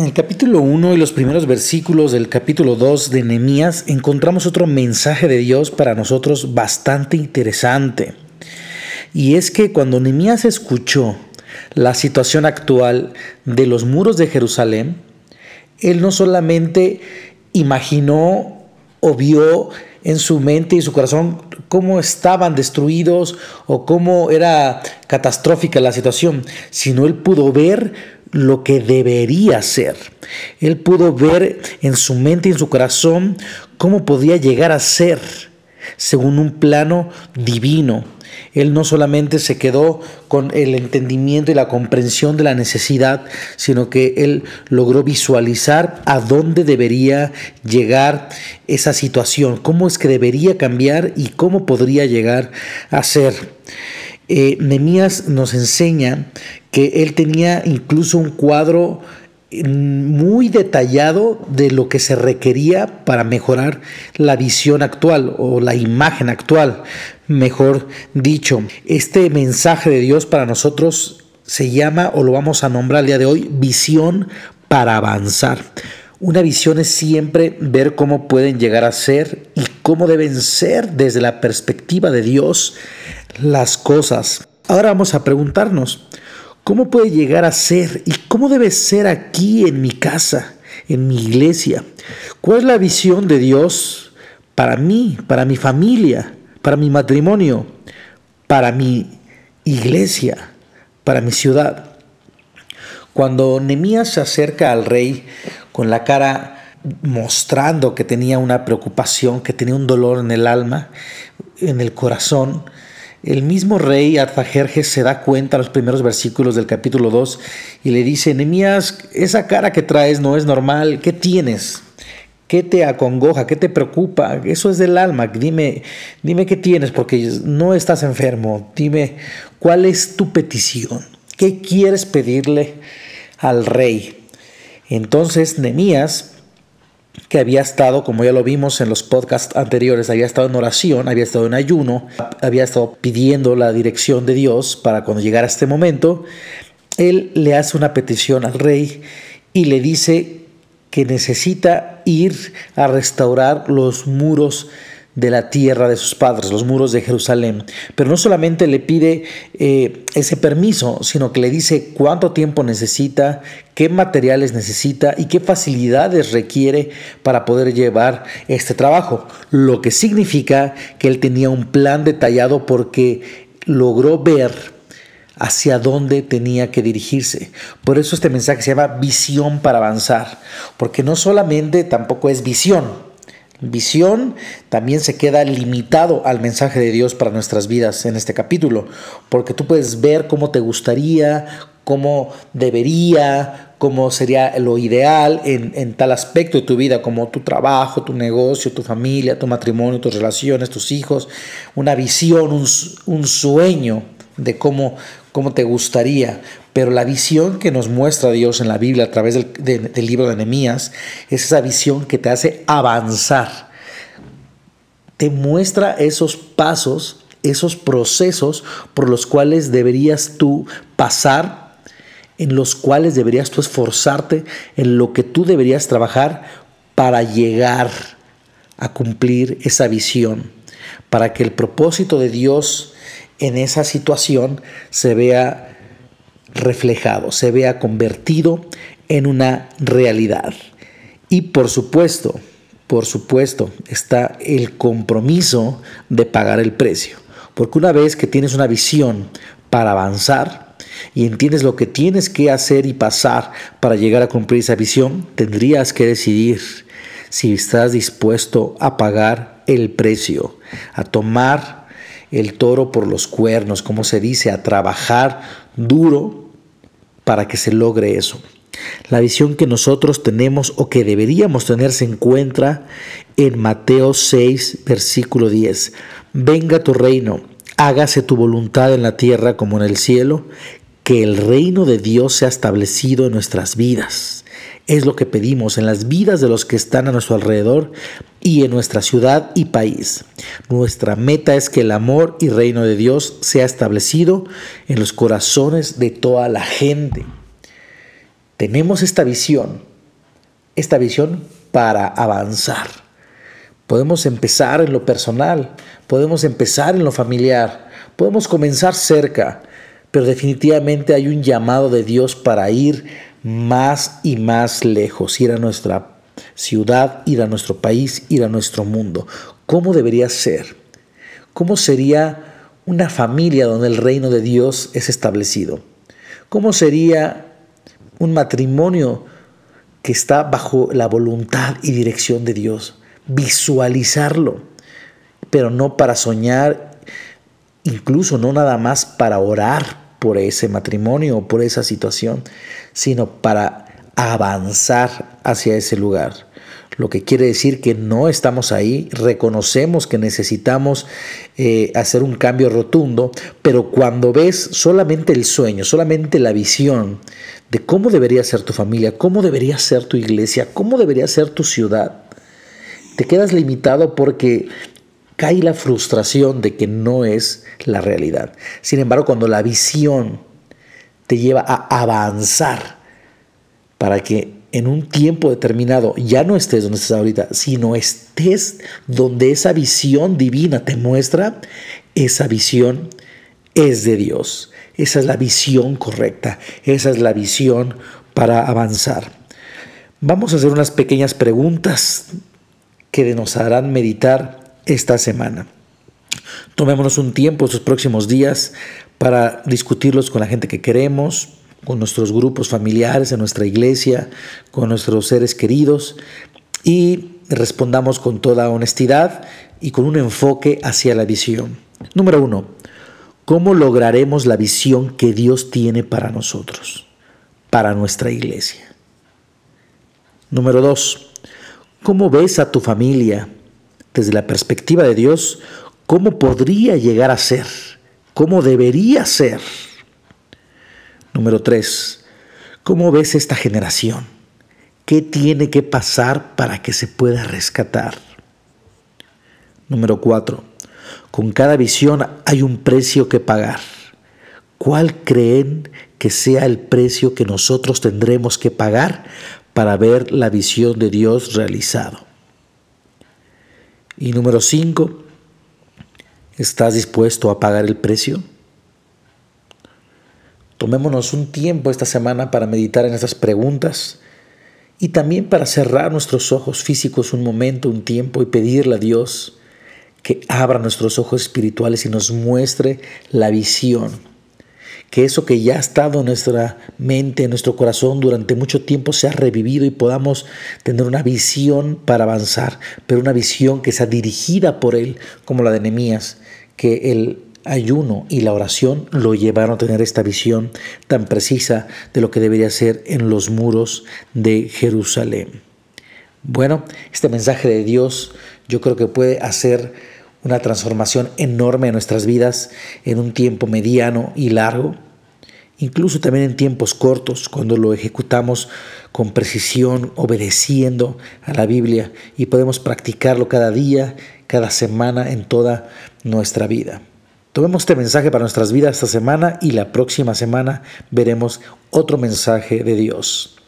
En el capítulo 1 y los primeros versículos del capítulo 2 de Nehemías encontramos otro mensaje de Dios para nosotros bastante interesante. Y es que cuando Nehemías escuchó la situación actual de los muros de Jerusalén, él no solamente imaginó o vio en su mente y su corazón cómo estaban destruidos o cómo era catastrófica la situación, sino él pudo ver lo que debería ser. Él pudo ver en su mente y en su corazón cómo podía llegar a ser según un plano divino él no solamente se quedó con el entendimiento y la comprensión de la necesidad, sino que él logró visualizar a dónde debería llegar esa situación, cómo es que debería cambiar y cómo podría llegar a ser. Eh, Nemías nos enseña que él tenía incluso un cuadro muy detallado de lo que se requería para mejorar la visión actual o la imagen actual, mejor dicho. Este mensaje de Dios para nosotros se llama o lo vamos a nombrar el día de hoy visión para avanzar. Una visión es siempre ver cómo pueden llegar a ser y cómo deben ser desde la perspectiva de Dios las cosas. Ahora vamos a preguntarnos, ¿Cómo puede llegar a ser y cómo debe ser aquí en mi casa, en mi iglesia? ¿Cuál es la visión de Dios para mí, para mi familia, para mi matrimonio, para mi iglesia, para mi ciudad? Cuando Nemías se acerca al rey con la cara mostrando que tenía una preocupación, que tenía un dolor en el alma, en el corazón, el mismo rey Artajerjes se da cuenta en los primeros versículos del capítulo 2 y le dice, Nemías, esa cara que traes no es normal, ¿qué tienes? ¿Qué te acongoja? ¿Qué te preocupa? Eso es del alma. Dime, dime qué tienes, porque no estás enfermo. Dime, ¿cuál es tu petición? ¿Qué quieres pedirle al rey? Entonces Nemías que había estado, como ya lo vimos en los podcasts anteriores, había estado en oración, había estado en ayuno, había estado pidiendo la dirección de Dios para cuando llegara este momento, él le hace una petición al rey y le dice que necesita ir a restaurar los muros de la tierra de sus padres, los muros de Jerusalén. Pero no solamente le pide eh, ese permiso, sino que le dice cuánto tiempo necesita, qué materiales necesita y qué facilidades requiere para poder llevar este trabajo. Lo que significa que él tenía un plan detallado porque logró ver hacia dónde tenía que dirigirse. Por eso este mensaje se llama visión para avanzar, porque no solamente tampoco es visión, visión también se queda limitado al mensaje de Dios para nuestras vidas en este capítulo, porque tú puedes ver cómo te gustaría, cómo debería, cómo sería lo ideal en, tal aspecto de tu vida, como tu trabajo, tu negocio, tu familia, tu matrimonio, tus relaciones, tus hijos, una visión, un, sueño de cómo, cómo te gustaría. Pero la visión que nos muestra Dios en la Biblia a través del, libro de Nehemías es esa visión que te hace avanzar. Te muestra esos pasos, esos procesos por los cuales deberías tú pasar, en los cuales deberías tú esforzarte, en lo que tú deberías trabajar para llegar a cumplir esa visión, para que el propósito de Dios en esa situación se vea reflejado, se vea convertido en una realidad. Y por supuesto, por supuesto, está el compromiso de pagar el precio. Porque una vez que tienes una visión para avanzar y entiendes lo que tienes que hacer y pasar para llegar a cumplir esa visión, tendrías que decidir si estás dispuesto a pagar el precio, a tomar el toro por los cuernos, como se dice, a trabajar duro para que se logre eso. La visión que nosotros tenemos o que deberíamos tener se encuentra en Mateo 6, versículo 10. Venga tu reino, hágase tu voluntad en la tierra como en el cielo, que el reino de Dios sea establecido en nuestras vidas. Es lo que pedimos en las vidas de los que están a nuestro alrededor y en nuestra ciudad y país. Nuestra meta es que el amor y reino de Dios sea establecido en los corazones de toda la gente. Tenemos esta visión esta visión para avanzar. Podemos empezar en lo personal, podemos empezar en lo familiar, podemos comenzar cerca, pero definitivamente hay un llamado de Dios para ir más y más lejos, ir a nuestra ciudad, ir a nuestro país, ir a nuestro mundo. ¿Cómo debería ser? ¿Cómo sería una familia donde el reino de Dios es establecido? ¿Cómo sería un matrimonio que está bajo la voluntad y dirección de Dios? Visualizarlo, pero no para soñar, incluso no nada más para orar por ese matrimonio o por esa situación, sino para avanzar hacia ese lugar. Lo que quiere decir que no estamos ahí, reconocemos que necesitamos eh, hacer un cambio rotundo, pero cuando ves solamente el sueño, solamente la visión de cómo debería ser tu familia, cómo debería ser tu iglesia, cómo debería ser tu ciudad, te quedas limitado porque cae la frustración de que no es la realidad. Sin embargo, cuando la visión te lleva a avanzar para que en un tiempo determinado ya no estés donde estás ahorita, sino estés donde esa visión divina te muestra, esa visión es de Dios. Esa es la visión correcta, esa es la visión para avanzar. Vamos a hacer unas pequeñas preguntas que nos harán meditar esta semana. Tomémonos un tiempo estos próximos días para discutirlos con la gente que queremos, con nuestros grupos familiares, en nuestra iglesia, con nuestros seres queridos y respondamos con toda honestidad y con un enfoque hacia la visión. Número uno, ¿cómo lograremos la visión que Dios tiene para nosotros, para nuestra iglesia? Número dos, ¿cómo ves a tu familia desde la perspectiva de Dios? ¿Cómo podría llegar a ser? ¿Cómo debería ser? Número tres, ¿cómo ves esta generación? ¿Qué tiene que pasar para que se pueda rescatar? Número cuatro, con cada visión hay un precio que pagar. ¿Cuál creen que sea el precio que nosotros tendremos que pagar para ver la visión de Dios realizado? Y número cinco, ¿estás dispuesto a pagar el precio? Tomémonos un tiempo esta semana para meditar en estas preguntas y también para cerrar nuestros ojos físicos un momento, un tiempo y pedirle a Dios que abra nuestros ojos espirituales y nos muestre la visión. Que eso que ya ha estado en nuestra mente, en nuestro corazón durante mucho tiempo sea revivido y podamos tener una visión para avanzar, pero una visión que sea dirigida por Él, como la de Nehemías, que el ayuno y la oración lo llevaron a tener esta visión tan precisa de lo que debería ser en los muros de Jerusalén. Bueno, este mensaje de Dios yo creo que puede hacer una transformación enorme en nuestras vidas en un tiempo mediano y largo, incluso también en tiempos cortos, cuando lo ejecutamos con precisión, obedeciendo a la Biblia y podemos practicarlo cada día, cada semana en toda nuestra vida. Tomemos este mensaje para nuestras vidas esta semana y la próxima semana veremos otro mensaje de Dios.